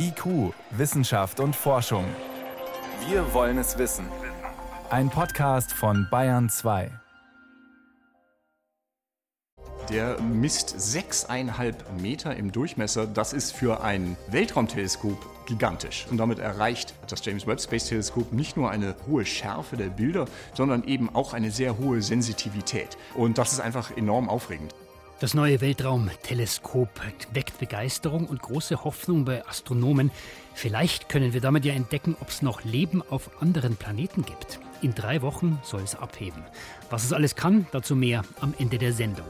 IQ, Wissenschaft und Forschung. Wir wollen es wissen. Ein Podcast von Bayern 2. Der misst sechseinhalb Meter im Durchmesser. Das ist für ein Weltraumteleskop gigantisch. Und damit erreicht das James Webb Space Teleskop nicht nur eine hohe Schärfe der Bilder, sondern eben auch eine sehr hohe Sensitivität. Und das ist einfach enorm aufregend. Das neue Weltraumteleskop weckt Begeisterung und große Hoffnung bei Astronomen. Vielleicht können wir damit ja entdecken, ob es noch Leben auf anderen Planeten gibt. In drei Wochen soll es abheben. Was es alles kann, dazu mehr am Ende der Sendung.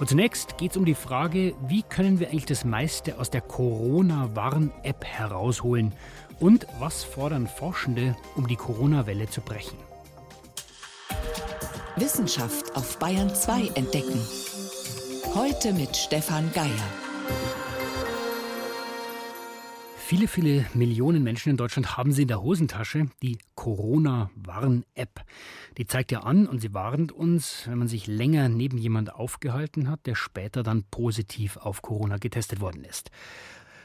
Und zunächst geht es um die Frage, wie können wir eigentlich das meiste aus der Corona-Warn-App herausholen und was fordern Forschende, um die Corona-Welle zu brechen. Wissenschaft auf Bayern 2 entdecken. Heute mit Stefan Geier. Viele, viele Millionen Menschen in Deutschland haben sie in der Hosentasche, die Corona-Warn-App. Die zeigt ja an und sie warnt uns, wenn man sich länger neben jemand aufgehalten hat, der später dann positiv auf Corona getestet worden ist.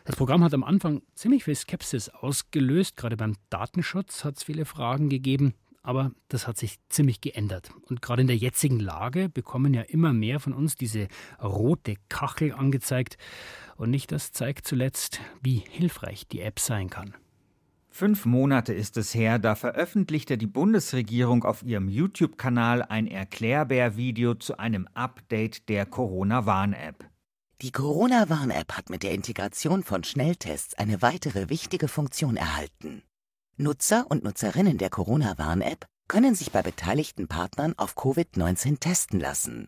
Das Programm hat am Anfang ziemlich viel Skepsis ausgelöst. Gerade beim Datenschutz hat es viele Fragen gegeben. Aber das hat sich ziemlich geändert. Und gerade in der jetzigen Lage bekommen ja immer mehr von uns diese rote Kachel angezeigt. Und nicht das zeigt zuletzt, wie hilfreich die App sein kann. Fünf Monate ist es her, da veröffentlichte die Bundesregierung auf ihrem YouTube-Kanal ein Erklärbär-Video zu einem Update der Corona-Warn-App. Die Corona-Warn-App hat mit der Integration von Schnelltests eine weitere wichtige Funktion erhalten. Nutzer und Nutzerinnen der Corona-Warn-App können sich bei beteiligten Partnern auf Covid-19 testen lassen.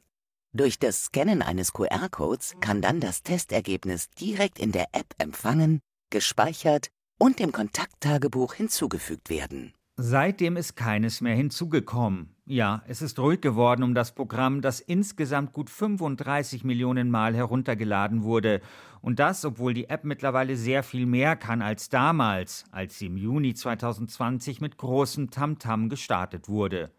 Durch das Scannen eines QR-Codes kann dann das Testergebnis direkt in der App empfangen, gespeichert und dem Kontakttagebuch hinzugefügt werden. Seitdem ist keines mehr hinzugekommen. Ja, es ist ruhig geworden um das Programm, das insgesamt gut 35 Millionen Mal heruntergeladen wurde. Und das, obwohl die App mittlerweile sehr viel mehr kann als damals, als sie im Juni 2020 mit großem Tamtam gestartet wurde.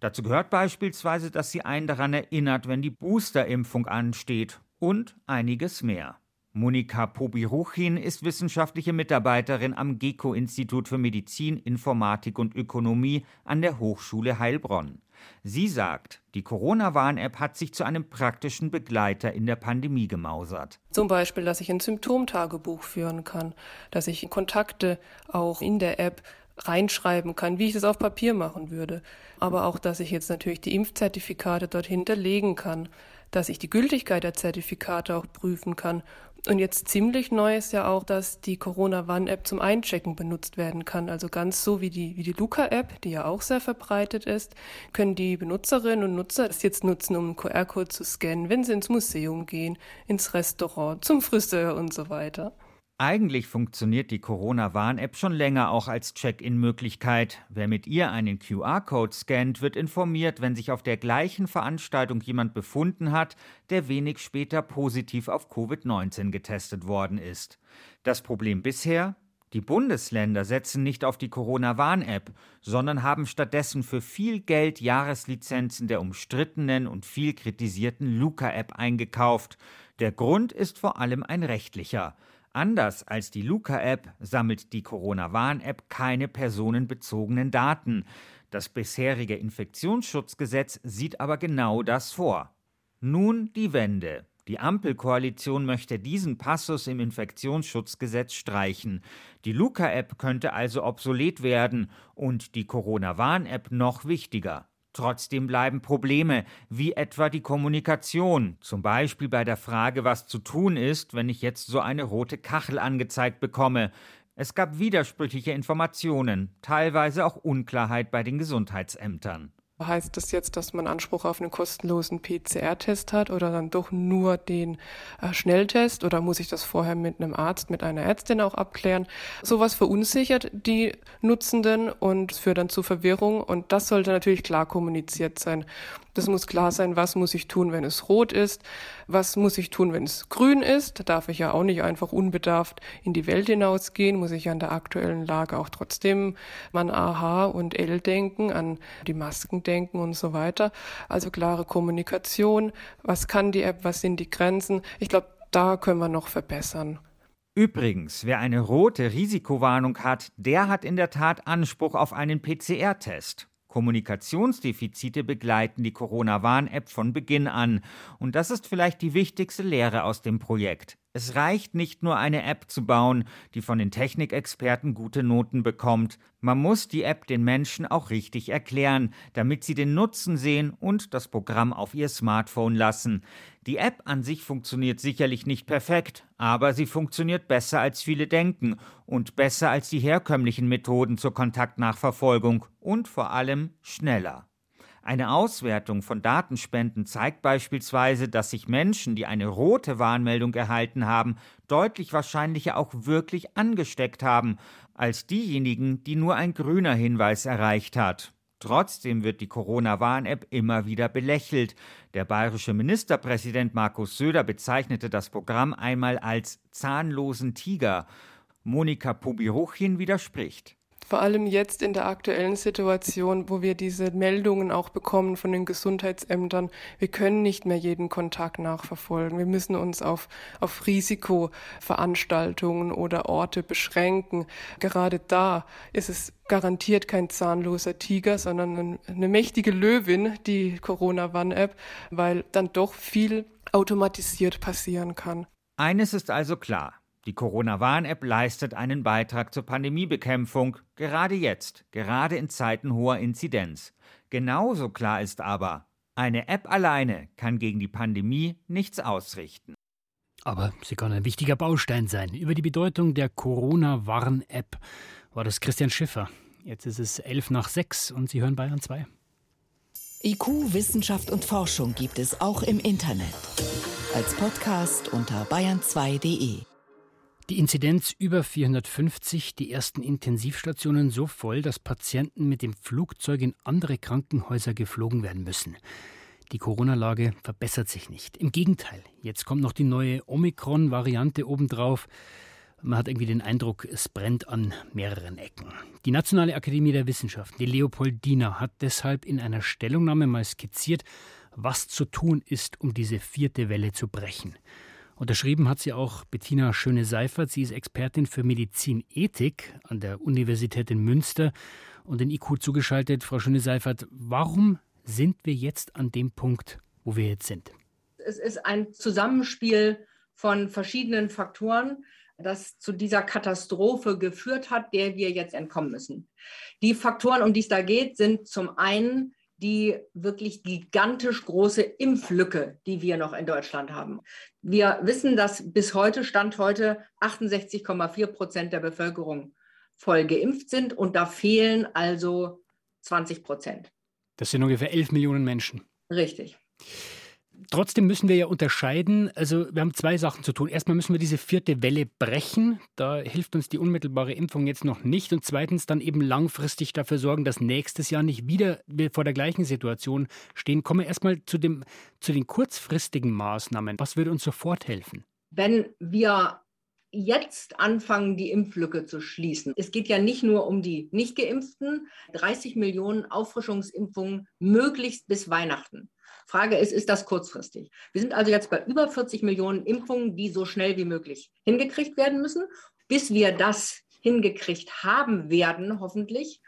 Dazu gehört beispielsweise, dass sie einen daran erinnert, wenn die Boosterimpfung ansteht und einiges mehr. Monika Pobiruchin ist wissenschaftliche Mitarbeiterin am GECO-Institut für Medizin, Informatik und Ökonomie an der Hochschule Heilbronn. Sie sagt, die Corona-Warn-App hat sich zu einem praktischen Begleiter in der Pandemie gemausert. Zum Beispiel, dass ich ein Symptomtagebuch führen kann, dass ich Kontakte auch in der App reinschreiben kann, wie ich das auf Papier machen würde. Aber auch, dass ich jetzt natürlich die Impfzertifikate dort hinterlegen kann, dass ich die Gültigkeit der Zertifikate auch prüfen kann und jetzt ziemlich neu ist ja auch, dass die Corona-Warn-App zum Einchecken benutzt werden kann. Also ganz so wie die, wie die Luca-App, die ja auch sehr verbreitet ist, können die Benutzerinnen und Nutzer das jetzt nutzen, um QR-Code zu scannen, wenn sie ins Museum gehen, ins Restaurant, zum Friseur und so weiter. Eigentlich funktioniert die Corona-Warn-App schon länger auch als Check-in-Möglichkeit. Wer mit ihr einen QR-Code scannt, wird informiert, wenn sich auf der gleichen Veranstaltung jemand befunden hat, der wenig später positiv auf Covid-19 getestet worden ist. Das Problem bisher? Die Bundesländer setzen nicht auf die Corona-Warn-App, sondern haben stattdessen für viel Geld Jahreslizenzen der umstrittenen und viel kritisierten Luca-App eingekauft. Der Grund ist vor allem ein rechtlicher. Anders als die Luca-App sammelt die Corona-Warn-App keine personenbezogenen Daten. Das bisherige Infektionsschutzgesetz sieht aber genau das vor. Nun die Wende. Die Ampelkoalition möchte diesen Passus im Infektionsschutzgesetz streichen. Die Luca-App könnte also obsolet werden und die Corona-Warn-App noch wichtiger. Trotzdem bleiben Probleme, wie etwa die Kommunikation, zum Beispiel bei der Frage, was zu tun ist, wenn ich jetzt so eine rote Kachel angezeigt bekomme. Es gab widersprüchliche Informationen, teilweise auch Unklarheit bei den Gesundheitsämtern. Heißt das jetzt, dass man Anspruch auf einen kostenlosen PCR-Test hat oder dann doch nur den äh, Schnelltest oder muss ich das vorher mit einem Arzt, mit einer Ärztin auch abklären? Sowas verunsichert die Nutzenden und führt dann zu Verwirrung und das sollte natürlich klar kommuniziert sein. Das muss klar sein, was muss ich tun, wenn es rot ist, was muss ich tun, wenn es grün ist. Da darf ich ja auch nicht einfach unbedarft in die Welt hinausgehen, muss ich an der aktuellen Lage auch trotzdem an AH und L denken, an die Masken denken und so weiter. Also klare Kommunikation, was kann die App, was sind die Grenzen. Ich glaube, da können wir noch verbessern. Übrigens, wer eine rote Risikowarnung hat, der hat in der Tat Anspruch auf einen PCR-Test. Kommunikationsdefizite begleiten die Corona-Warn-App von Beginn an. Und das ist vielleicht die wichtigste Lehre aus dem Projekt. Es reicht nicht nur eine App zu bauen, die von den Technikexperten gute Noten bekommt. Man muss die App den Menschen auch richtig erklären, damit sie den Nutzen sehen und das Programm auf ihr Smartphone lassen. Die App an sich funktioniert sicherlich nicht perfekt, aber sie funktioniert besser als viele denken und besser als die herkömmlichen Methoden zur Kontaktnachverfolgung und vor allem schneller. Eine Auswertung von Datenspenden zeigt beispielsweise, dass sich Menschen, die eine rote Warnmeldung erhalten haben, deutlich wahrscheinlicher auch wirklich angesteckt haben, als diejenigen, die nur ein grüner Hinweis erreicht hat. Trotzdem wird die Corona-Warn-App immer wieder belächelt. Der bayerische Ministerpräsident Markus Söder bezeichnete das Programm einmal als zahnlosen Tiger. Monika Pobiruchin widerspricht. Vor allem jetzt in der aktuellen Situation, wo wir diese Meldungen auch bekommen von den Gesundheitsämtern, wir können nicht mehr jeden Kontakt nachverfolgen. Wir müssen uns auf, auf Risikoveranstaltungen oder Orte beschränken. Gerade da ist es garantiert kein zahnloser Tiger, sondern eine mächtige Löwin, die Corona-Warn-App, weil dann doch viel automatisiert passieren kann. Eines ist also klar. Die Corona-Warn-App leistet einen Beitrag zur Pandemiebekämpfung, gerade jetzt, gerade in Zeiten hoher Inzidenz. Genauso klar ist aber, eine App alleine kann gegen die Pandemie nichts ausrichten. Aber sie kann ein wichtiger Baustein sein. Über die Bedeutung der Corona-Warn-App war das Christian Schiffer. Jetzt ist es elf nach sechs und Sie hören Bayern 2. IQ, Wissenschaft und Forschung gibt es auch im Internet. Als Podcast unter bayern2.de. Die Inzidenz über 450, die ersten Intensivstationen so voll, dass Patienten mit dem Flugzeug in andere Krankenhäuser geflogen werden müssen. Die Corona-Lage verbessert sich nicht. Im Gegenteil, jetzt kommt noch die neue Omikron-Variante obendrauf. Man hat irgendwie den Eindruck, es brennt an mehreren Ecken. Die Nationale Akademie der Wissenschaften, die Leopoldina, hat deshalb in einer Stellungnahme mal skizziert, was zu tun ist, um diese vierte Welle zu brechen. Unterschrieben hat sie auch Bettina Schöne-Seifert. Sie ist Expertin für Medizinethik an der Universität in Münster und in IQ zugeschaltet. Frau Schöne-Seifert, warum sind wir jetzt an dem Punkt, wo wir jetzt sind? Es ist ein Zusammenspiel von verschiedenen Faktoren, das zu dieser Katastrophe geführt hat, der wir jetzt entkommen müssen. Die Faktoren, um die es da geht, sind zum einen die wirklich gigantisch große Impflücke, die wir noch in Deutschland haben. Wir wissen, dass bis heute, Stand heute, 68,4 Prozent der Bevölkerung voll geimpft sind und da fehlen also 20 Prozent. Das sind ungefähr 11 Millionen Menschen. Richtig. Trotzdem müssen wir ja unterscheiden. Also wir haben zwei Sachen zu tun. Erstmal müssen wir diese vierte Welle brechen. Da hilft uns die unmittelbare Impfung jetzt noch nicht. Und zweitens dann eben langfristig dafür sorgen, dass nächstes Jahr nicht wieder wir vor der gleichen Situation stehen. Kommen wir erstmal zu, dem, zu den kurzfristigen Maßnahmen. Was würde uns sofort helfen? Wenn wir jetzt anfangen, die Impflücke zu schließen. Es geht ja nicht nur um die Nicht-Geimpften. 30 Millionen Auffrischungsimpfungen möglichst bis Weihnachten. Frage ist, ist das kurzfristig? Wir sind also jetzt bei über 40 Millionen Impfungen, die so schnell wie möglich hingekriegt werden müssen. Bis wir das hingekriegt haben werden, hoffentlich,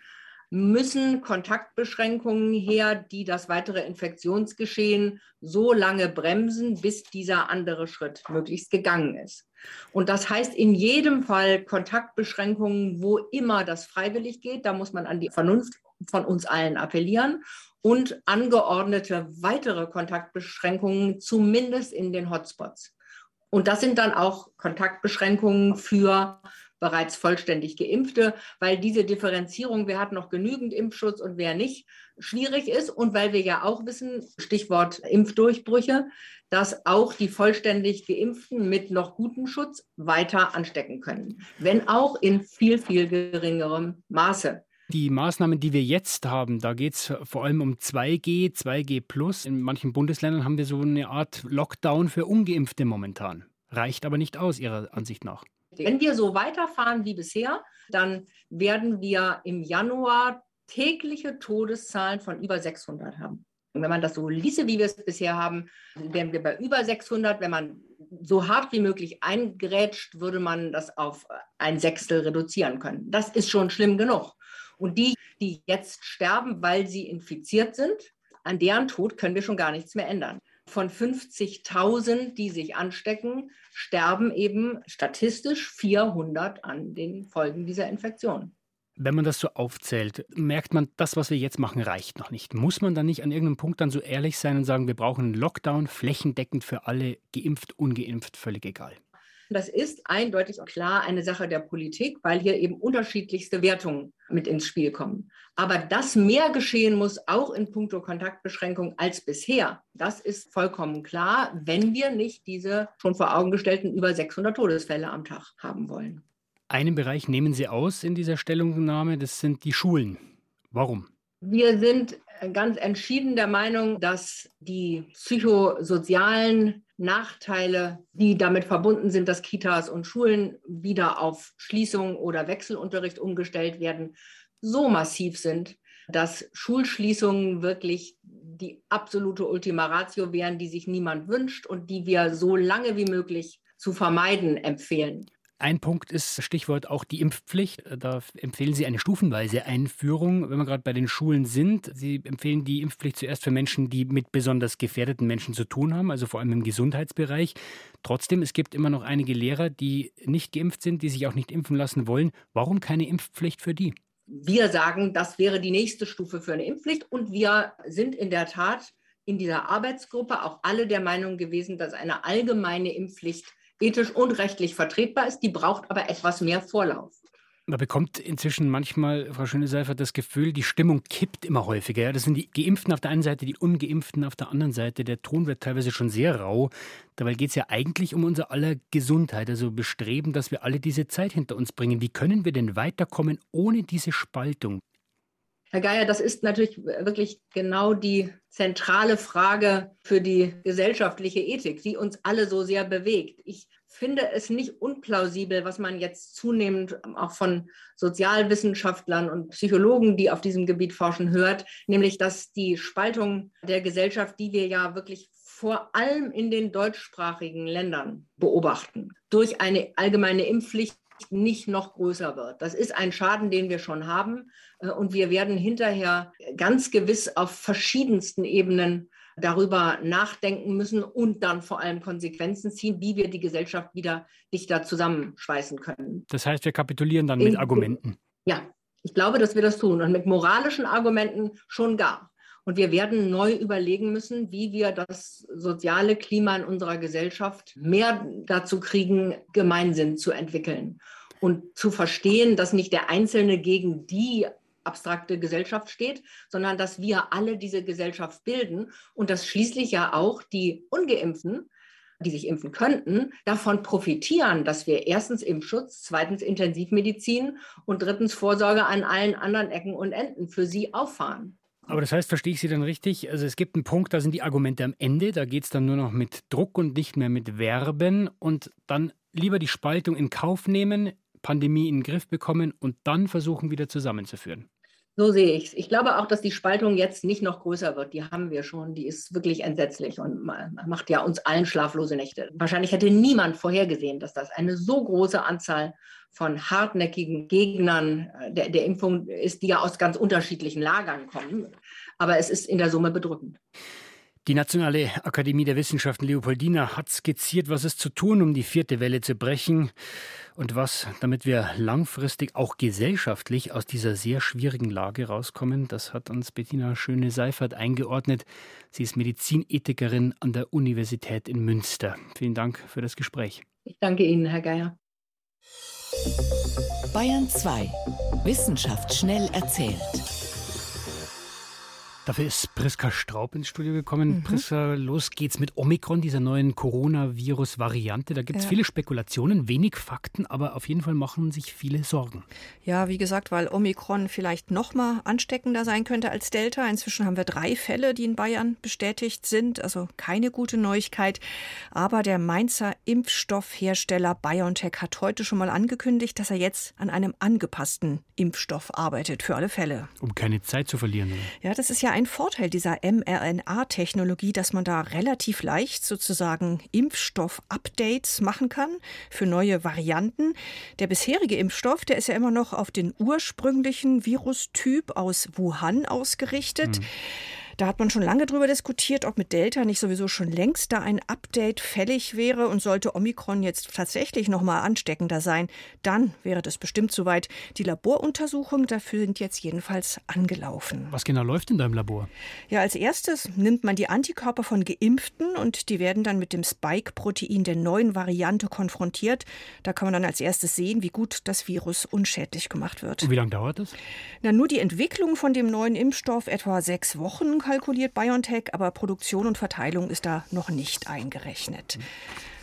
müssen Kontaktbeschränkungen her, die das weitere Infektionsgeschehen so lange bremsen, bis dieser andere Schritt möglichst gegangen ist. Und das heißt in jedem Fall Kontaktbeschränkungen, wo immer das freiwillig geht. Da muss man an die Vernunft von uns allen appellieren und angeordnete weitere Kontaktbeschränkungen, zumindest in den Hotspots. Und das sind dann auch Kontaktbeschränkungen für bereits vollständig geimpfte, weil diese Differenzierung, wer hat noch genügend Impfschutz und wer nicht, schwierig ist und weil wir ja auch wissen, Stichwort Impfdurchbrüche, dass auch die vollständig geimpften mit noch gutem Schutz weiter anstecken können, wenn auch in viel, viel geringerem Maße. Die Maßnahmen, die wir jetzt haben, da geht es vor allem um 2G, 2G Plus. In manchen Bundesländern haben wir so eine Art Lockdown für ungeimpfte momentan. Reicht aber nicht aus, Ihrer Ansicht nach. Wenn wir so weiterfahren wie bisher, dann werden wir im Januar tägliche Todeszahlen von über 600 haben. Und wenn man das so ließe, wie wir es bisher haben, wären wir bei über 600. Wenn man so hart wie möglich eingerätscht, würde man das auf ein Sechstel reduzieren können. Das ist schon schlimm genug. Und die, die jetzt sterben, weil sie infiziert sind, an deren Tod können wir schon gar nichts mehr ändern. Von 50.000, die sich anstecken, sterben eben statistisch 400 an den Folgen dieser Infektion. Wenn man das so aufzählt, merkt man, das, was wir jetzt machen, reicht noch nicht. Muss man dann nicht an irgendeinem Punkt dann so ehrlich sein und sagen, wir brauchen einen Lockdown flächendeckend für alle, geimpft, ungeimpft, völlig egal? Das ist eindeutig klar eine Sache der Politik, weil hier eben unterschiedlichste Wertungen mit ins Spiel kommen. Aber dass mehr geschehen muss, auch in puncto Kontaktbeschränkung als bisher, das ist vollkommen klar, wenn wir nicht diese schon vor Augen gestellten über 600 Todesfälle am Tag haben wollen. Einen Bereich nehmen Sie aus in dieser Stellungnahme, das sind die Schulen. Warum? Wir sind ganz entschieden der Meinung, dass die psychosozialen Nachteile, die damit verbunden sind, dass Kitas und Schulen wieder auf Schließung oder Wechselunterricht umgestellt werden, so massiv sind, dass Schulschließungen wirklich die absolute Ultima Ratio wären, die sich niemand wünscht und die wir so lange wie möglich zu vermeiden empfehlen. Ein Punkt ist Stichwort auch die Impfpflicht. Da empfehlen Sie eine stufenweise Einführung, wenn wir gerade bei den Schulen sind. Sie empfehlen die Impfpflicht zuerst für Menschen, die mit besonders gefährdeten Menschen zu tun haben, also vor allem im Gesundheitsbereich. Trotzdem, es gibt immer noch einige Lehrer, die nicht geimpft sind, die sich auch nicht impfen lassen wollen. Warum keine Impfpflicht für die? Wir sagen, das wäre die nächste Stufe für eine Impfpflicht und wir sind in der Tat in dieser Arbeitsgruppe auch alle der Meinung gewesen, dass eine allgemeine Impfpflicht ethisch und rechtlich vertretbar ist. Die braucht aber etwas mehr Vorlauf. Man bekommt inzwischen manchmal, Frau Schöne-Seifert, das Gefühl, die Stimmung kippt immer häufiger. Das sind die Geimpften auf der einen Seite, die Ungeimpften auf der anderen Seite. Der Ton wird teilweise schon sehr rau. Dabei geht es ja eigentlich um unser aller Gesundheit, also Bestreben, dass wir alle diese Zeit hinter uns bringen. Wie können wir denn weiterkommen ohne diese Spaltung? Herr Geier, das ist natürlich wirklich genau die zentrale Frage für die gesellschaftliche Ethik, die uns alle so sehr bewegt. Ich finde es nicht unplausibel, was man jetzt zunehmend auch von Sozialwissenschaftlern und Psychologen, die auf diesem Gebiet forschen, hört, nämlich dass die Spaltung der Gesellschaft, die wir ja wirklich vor allem in den deutschsprachigen Ländern beobachten, durch eine allgemeine Impfpflicht nicht noch größer wird. Das ist ein Schaden, den wir schon haben. Äh, und wir werden hinterher ganz gewiss auf verschiedensten Ebenen darüber nachdenken müssen und dann vor allem Konsequenzen ziehen, wie wir die Gesellschaft wieder dichter zusammenschweißen können. Das heißt, wir kapitulieren dann mit in, Argumenten. Ja, ich glaube, dass wir das tun und mit moralischen Argumenten schon gar. Und wir werden neu überlegen müssen, wie wir das soziale Klima in unserer Gesellschaft mehr dazu kriegen, Gemeinsinn zu entwickeln und zu verstehen, dass nicht der Einzelne gegen die abstrakte Gesellschaft steht, sondern dass wir alle diese Gesellschaft bilden und dass schließlich ja auch die ungeimpften, die sich impfen könnten, davon profitieren, dass wir erstens Impfschutz, zweitens Intensivmedizin und drittens Vorsorge an allen anderen Ecken und Enden für sie auffahren. Aber das heißt, verstehe ich Sie dann richtig? Also es gibt einen Punkt, da sind die Argumente am Ende, da geht es dann nur noch mit Druck und nicht mehr mit Werben und dann lieber die Spaltung in Kauf nehmen, Pandemie in den Griff bekommen und dann versuchen wieder zusammenzuführen. So sehe ich es. Ich glaube auch, dass die Spaltung jetzt nicht noch größer wird. Die haben wir schon. Die ist wirklich entsetzlich und macht ja uns allen schlaflose Nächte. Wahrscheinlich hätte niemand vorhergesehen, dass das eine so große Anzahl von hartnäckigen Gegnern äh, der, der Impfung ist, die ja aus ganz unterschiedlichen Lagern kommen. Aber es ist in der Summe bedrückend. Die Nationale Akademie der Wissenschaften Leopoldina hat skizziert, was es zu tun, um die vierte Welle zu brechen und was, damit wir langfristig auch gesellschaftlich aus dieser sehr schwierigen Lage rauskommen. Das hat uns Bettina Schöne-Seifert eingeordnet. Sie ist Medizinethikerin an der Universität in Münster. Vielen Dank für das Gespräch. Ich danke Ihnen, Herr Geier. Bayern 2. Wissenschaft schnell erzählt. Dafür ist Priska Straub ins Studio gekommen. Mhm. Priska, los geht's mit Omikron, dieser neuen Coronavirus-Variante. Da gibt es ja. viele Spekulationen, wenig Fakten, aber auf jeden Fall machen sich viele Sorgen. Ja, wie gesagt, weil Omikron vielleicht noch mal ansteckender sein könnte als Delta. Inzwischen haben wir drei Fälle, die in Bayern bestätigt sind. Also keine gute Neuigkeit. Aber der Mainzer Impfstoffhersteller BioNTech hat heute schon mal angekündigt, dass er jetzt an einem angepassten Impfstoff arbeitet für alle Fälle. Um keine Zeit zu verlieren. Oder? Ja, das ist ja ein Vorteil dieser mRNA-Technologie, dass man da relativ leicht sozusagen Impfstoff-Updates machen kann für neue Varianten. Der bisherige Impfstoff, der ist ja immer noch auf den ursprünglichen Virustyp aus Wuhan ausgerichtet. Mhm. Da hat man schon lange darüber diskutiert, ob mit Delta nicht sowieso schon längst da ein Update fällig wäre und sollte Omikron jetzt tatsächlich noch mal ansteckender sein, dann wäre das bestimmt soweit. Die Laboruntersuchungen dafür sind jetzt jedenfalls angelaufen. Was genau läuft in deinem Labor? Ja, als erstes nimmt man die Antikörper von Geimpften und die werden dann mit dem Spike-Protein der neuen Variante konfrontiert. Da kann man dann als erstes sehen, wie gut das Virus unschädlich gemacht wird. Und wie lange dauert das? Na, nur die Entwicklung von dem neuen Impfstoff etwa sechs Wochen kalkuliert BioNTech, aber Produktion und Verteilung ist da noch nicht eingerechnet.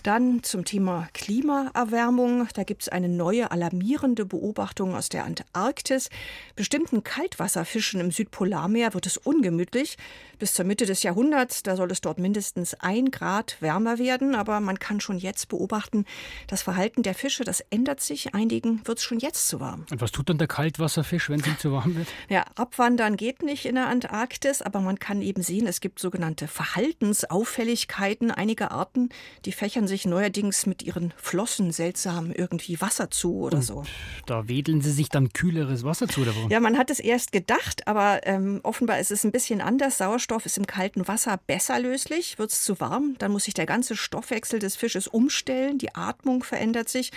Dann zum Thema Klimaerwärmung. Da gibt es eine neue alarmierende Beobachtung aus der Antarktis. Bestimmten Kaltwasserfischen im Südpolarmeer wird es ungemütlich. Bis zur Mitte des Jahrhunderts, da soll es dort mindestens ein Grad wärmer werden. Aber man kann schon jetzt beobachten, das Verhalten der Fische, das ändert sich. Einigen wird es schon jetzt zu warm. Und was tut dann der Kaltwasserfisch, wenn es ihm zu warm wird? Ja, abwandern geht nicht in der Antarktis, aber man kann eben sehen, es gibt sogenannte Verhaltensauffälligkeiten einiger Arten, die fächern sich sich neuerdings mit ihren Flossen seltsam irgendwie Wasser zu oder Und so. Da wedeln sie sich dann kühleres Wasser zu, oder wo? Ja, man hat es erst gedacht, aber ähm, offenbar ist es ein bisschen anders. Sauerstoff ist im kalten Wasser besser löslich. Wird es zu warm, dann muss sich der ganze Stoffwechsel des Fisches umstellen. Die Atmung verändert sich.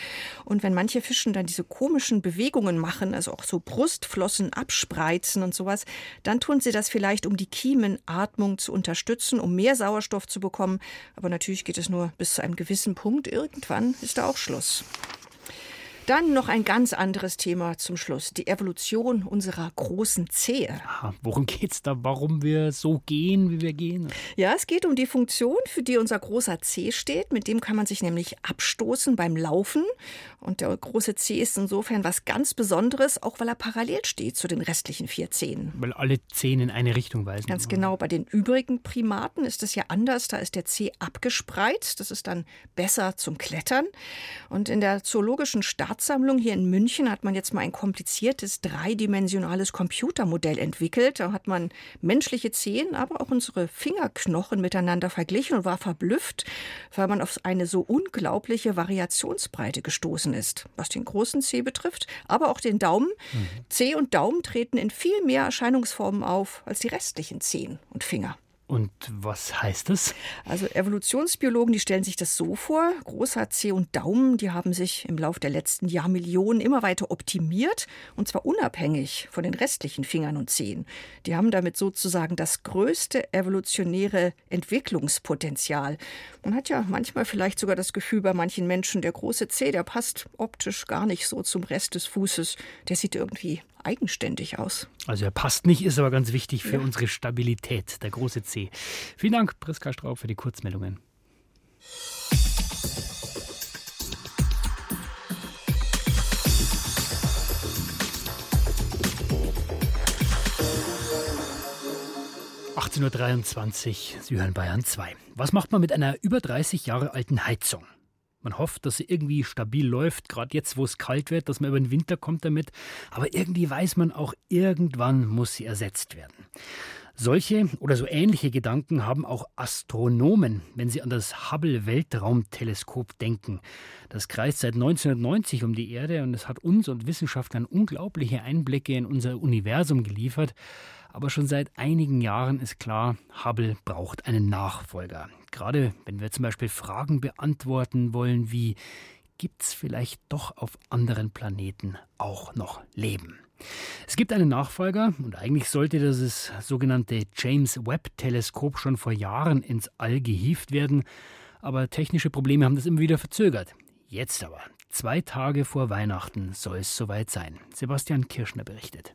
Und wenn manche Fischen dann diese komischen Bewegungen machen, also auch so Brustflossen abspreizen und sowas, dann tun sie das vielleicht, um die Kiemenatmung zu unterstützen, um mehr Sauerstoff zu bekommen. Aber natürlich geht es nur bis zu einem gewissen gewissen Punkt, irgendwann ist da auch Schluss. Dann noch ein ganz anderes Thema zum Schluss, die Evolution unserer großen Zehe. Ja, worum geht es da, warum wir so gehen, wie wir gehen? Ja, es geht um die Funktion, für die unser großer Zeh steht. Mit dem kann man sich nämlich abstoßen beim Laufen. Und der große Zeh ist insofern was ganz Besonderes, auch weil er parallel steht zu den restlichen vier Zehen. Weil alle Zehen in eine Richtung weisen. Ganz genau. Bei den übrigen Primaten ist es ja anders. Da ist der Zeh abgespreizt. Das ist dann besser zum Klettern. Und in der zoologischen Stadt Staatssammlung hier in München hat man jetzt mal ein kompliziertes dreidimensionales Computermodell entwickelt. Da hat man menschliche Zehen, aber auch unsere Fingerknochen miteinander verglichen und war verblüfft, weil man auf eine so unglaubliche Variationsbreite gestoßen ist, was den großen Zeh betrifft, aber auch den Daumen. Mhm. Zeh und Daumen treten in viel mehr Erscheinungsformen auf als die restlichen Zehen und Finger. Und was heißt das? Also Evolutionsbiologen, die stellen sich das so vor, großer Zeh und Daumen, die haben sich im Laufe der letzten Jahrmillionen immer weiter optimiert und zwar unabhängig von den restlichen Fingern und Zehen. Die haben damit sozusagen das größte evolutionäre Entwicklungspotenzial. Man hat ja manchmal vielleicht sogar das Gefühl bei manchen Menschen, der große Zeh, der passt optisch gar nicht so zum Rest des Fußes. Der sieht irgendwie eigenständig aus. Also er passt nicht, ist aber ganz wichtig für ja. unsere Stabilität, der große C. Vielen Dank, Priska Straub, für die Kurzmeldungen. Uhr, Sie hören Bayern 2. Was macht man mit einer über 30 Jahre alten Heizung? Man hofft, dass sie irgendwie stabil läuft, gerade jetzt, wo es kalt wird, dass man über den Winter kommt damit. Aber irgendwie weiß man auch, irgendwann muss sie ersetzt werden. Solche oder so ähnliche Gedanken haben auch Astronomen, wenn sie an das Hubble-Weltraumteleskop denken. Das kreist seit 1990 um die Erde und es hat uns und Wissenschaftlern unglaubliche Einblicke in unser Universum geliefert. Aber schon seit einigen Jahren ist klar, Hubble braucht einen Nachfolger. Gerade wenn wir zum Beispiel Fragen beantworten wollen wie, gibt es vielleicht doch auf anderen Planeten auch noch Leben? Es gibt einen Nachfolger und eigentlich sollte das sogenannte James Webb-Teleskop schon vor Jahren ins All gehievt werden, aber technische Probleme haben das immer wieder verzögert. Jetzt aber, zwei Tage vor Weihnachten, soll es soweit sein. Sebastian Kirschner berichtet.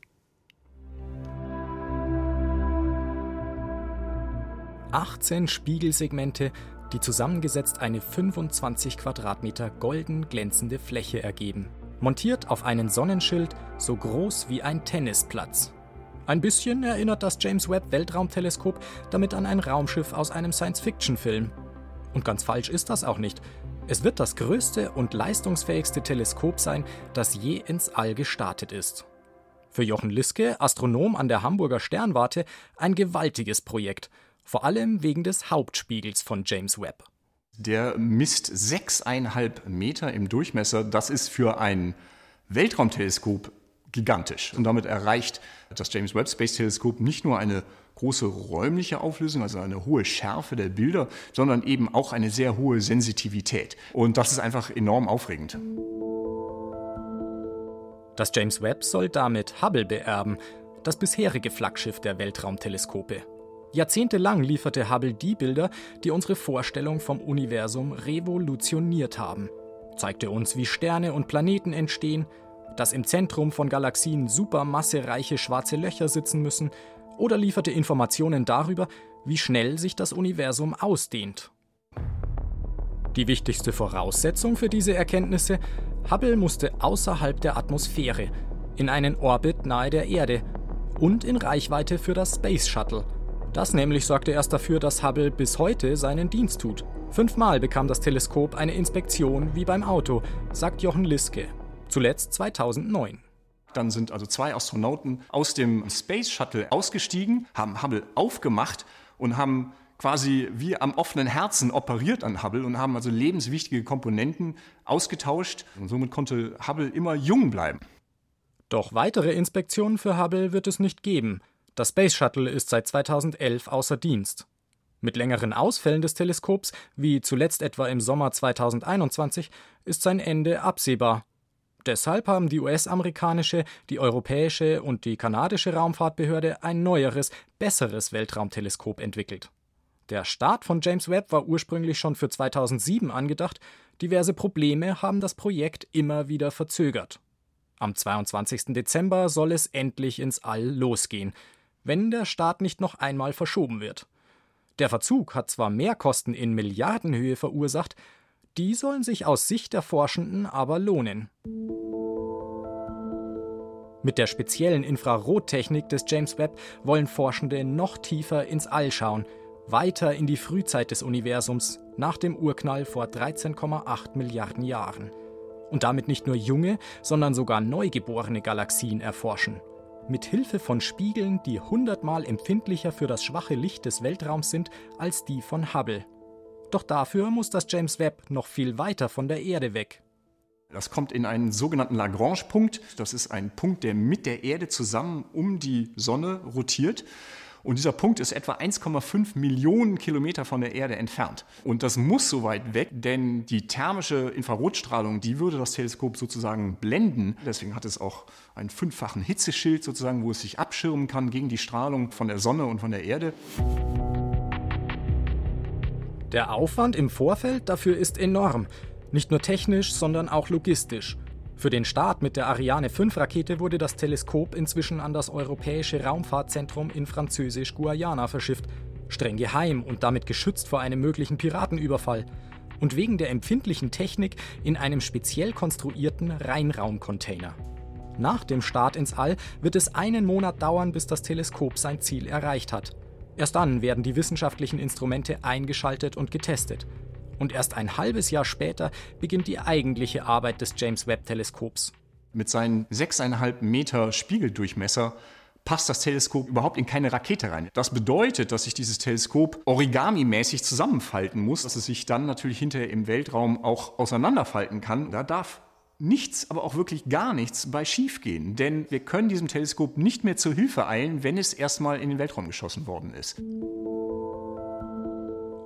18 Spiegelsegmente, die zusammengesetzt eine 25 Quadratmeter golden glänzende Fläche ergeben. Montiert auf einen Sonnenschild so groß wie ein Tennisplatz. Ein bisschen erinnert das James Webb Weltraumteleskop damit an ein Raumschiff aus einem Science-Fiction-Film. Und ganz falsch ist das auch nicht. Es wird das größte und leistungsfähigste Teleskop sein, das je ins All gestartet ist. Für Jochen Liske, Astronom an der Hamburger Sternwarte, ein gewaltiges Projekt, vor allem wegen des Hauptspiegels von James Webb. Der misst sechseinhalb Meter im Durchmesser. Das ist für ein Weltraumteleskop gigantisch. Und damit erreicht das James Webb Space Teleskop nicht nur eine große räumliche Auflösung, also eine hohe Schärfe der Bilder, sondern eben auch eine sehr hohe Sensitivität. Und das ist einfach enorm aufregend. Das James Webb soll damit Hubble beerben, das bisherige Flaggschiff der Weltraumteleskope. Jahrzehntelang lieferte Hubble die Bilder, die unsere Vorstellung vom Universum revolutioniert haben. Zeigte uns, wie Sterne und Planeten entstehen, dass im Zentrum von Galaxien supermassereiche schwarze Löcher sitzen müssen oder lieferte Informationen darüber, wie schnell sich das Universum ausdehnt. Die wichtigste Voraussetzung für diese Erkenntnisse, Hubble musste außerhalb der Atmosphäre, in einen Orbit nahe der Erde und in Reichweite für das Space Shuttle. Das nämlich sorgte erst dafür, dass Hubble bis heute seinen Dienst tut. Fünfmal bekam das Teleskop eine Inspektion wie beim Auto, sagt Jochen Liske. Zuletzt 2009. Dann sind also zwei Astronauten aus dem Space Shuttle ausgestiegen, haben Hubble aufgemacht und haben quasi wie am offenen Herzen operiert an Hubble und haben also lebenswichtige Komponenten ausgetauscht. Und somit konnte Hubble immer jung bleiben. Doch weitere Inspektionen für Hubble wird es nicht geben. Das Space Shuttle ist seit 2011 außer Dienst. Mit längeren Ausfällen des Teleskops, wie zuletzt etwa im Sommer 2021, ist sein Ende absehbar. Deshalb haben die US-amerikanische, die europäische und die kanadische Raumfahrtbehörde ein neueres, besseres Weltraumteleskop entwickelt. Der Start von James Webb war ursprünglich schon für 2007 angedacht, diverse Probleme haben das Projekt immer wieder verzögert. Am 22. Dezember soll es endlich ins All losgehen, wenn der Start nicht noch einmal verschoben wird. Der Verzug hat zwar Mehrkosten in Milliardenhöhe verursacht, die sollen sich aus Sicht der Forschenden aber lohnen. Mit der speziellen Infrarottechnik des James Webb wollen Forschende noch tiefer ins All schauen, weiter in die Frühzeit des Universums nach dem Urknall vor 13,8 Milliarden Jahren. Und damit nicht nur junge, sondern sogar neugeborene Galaxien erforschen. Mit Hilfe von Spiegeln, die hundertmal empfindlicher für das schwache Licht des Weltraums sind als die von Hubble. Doch dafür muss das James Webb noch viel weiter von der Erde weg. Das kommt in einen sogenannten Lagrange-Punkt. Das ist ein Punkt, der mit der Erde zusammen um die Sonne rotiert. Und dieser Punkt ist etwa 1,5 Millionen Kilometer von der Erde entfernt. Und das muss so weit weg, denn die thermische Infrarotstrahlung, die würde das Teleskop sozusagen blenden. Deswegen hat es auch einen fünffachen Hitzeschild sozusagen, wo es sich abschirmen kann gegen die Strahlung von der Sonne und von der Erde. Der Aufwand im Vorfeld dafür ist enorm. Nicht nur technisch, sondern auch logistisch. Für den Start mit der Ariane 5 Rakete wurde das Teleskop inzwischen an das Europäische Raumfahrtzentrum in Französisch-Guayana verschifft. Streng geheim und damit geschützt vor einem möglichen Piratenüberfall. Und wegen der empfindlichen Technik in einem speziell konstruierten Reinraumcontainer. Nach dem Start ins All wird es einen Monat dauern, bis das Teleskop sein Ziel erreicht hat. Erst dann werden die wissenschaftlichen Instrumente eingeschaltet und getestet. Und erst ein halbes Jahr später beginnt die eigentliche Arbeit des James Webb Teleskops. Mit seinen 6,5 Meter Spiegeldurchmesser passt das Teleskop überhaupt in keine Rakete rein. Das bedeutet, dass sich dieses Teleskop origami-mäßig zusammenfalten muss, dass es sich dann natürlich hinterher im Weltraum auch auseinanderfalten kann. Da darf nichts, aber auch wirklich gar nichts bei schiefgehen. Denn wir können diesem Teleskop nicht mehr zur Hilfe eilen, wenn es erstmal in den Weltraum geschossen worden ist.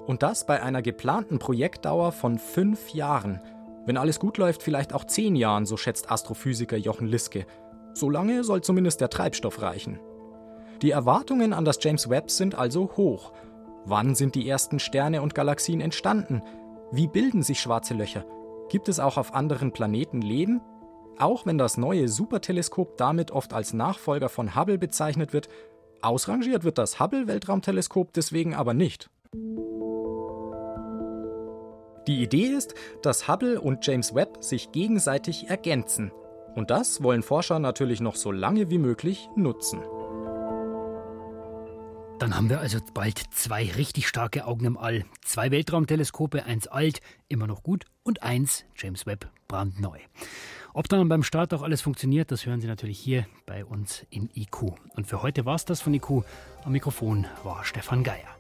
Und das bei einer geplanten Projektdauer von fünf Jahren. Wenn alles gut läuft, vielleicht auch zehn Jahren, so schätzt Astrophysiker Jochen Liske. So lange soll zumindest der Treibstoff reichen. Die Erwartungen an das James Webb sind also hoch. Wann sind die ersten Sterne und Galaxien entstanden? Wie bilden sich schwarze Löcher? Gibt es auch auf anderen Planeten Leben? Auch wenn das neue Superteleskop damit oft als Nachfolger von Hubble bezeichnet wird, ausrangiert wird das Hubble-Weltraumteleskop deswegen aber nicht. Die Idee ist, dass Hubble und James Webb sich gegenseitig ergänzen. Und das wollen Forscher natürlich noch so lange wie möglich nutzen. Dann haben wir also bald zwei richtig starke Augen im All. Zwei Weltraumteleskope, eins alt, immer noch gut, und eins, James Webb, brandneu. Ob dann beim Start auch alles funktioniert, das hören Sie natürlich hier bei uns in IQ. Und für heute war es das von IQ. Am Mikrofon war Stefan Geier.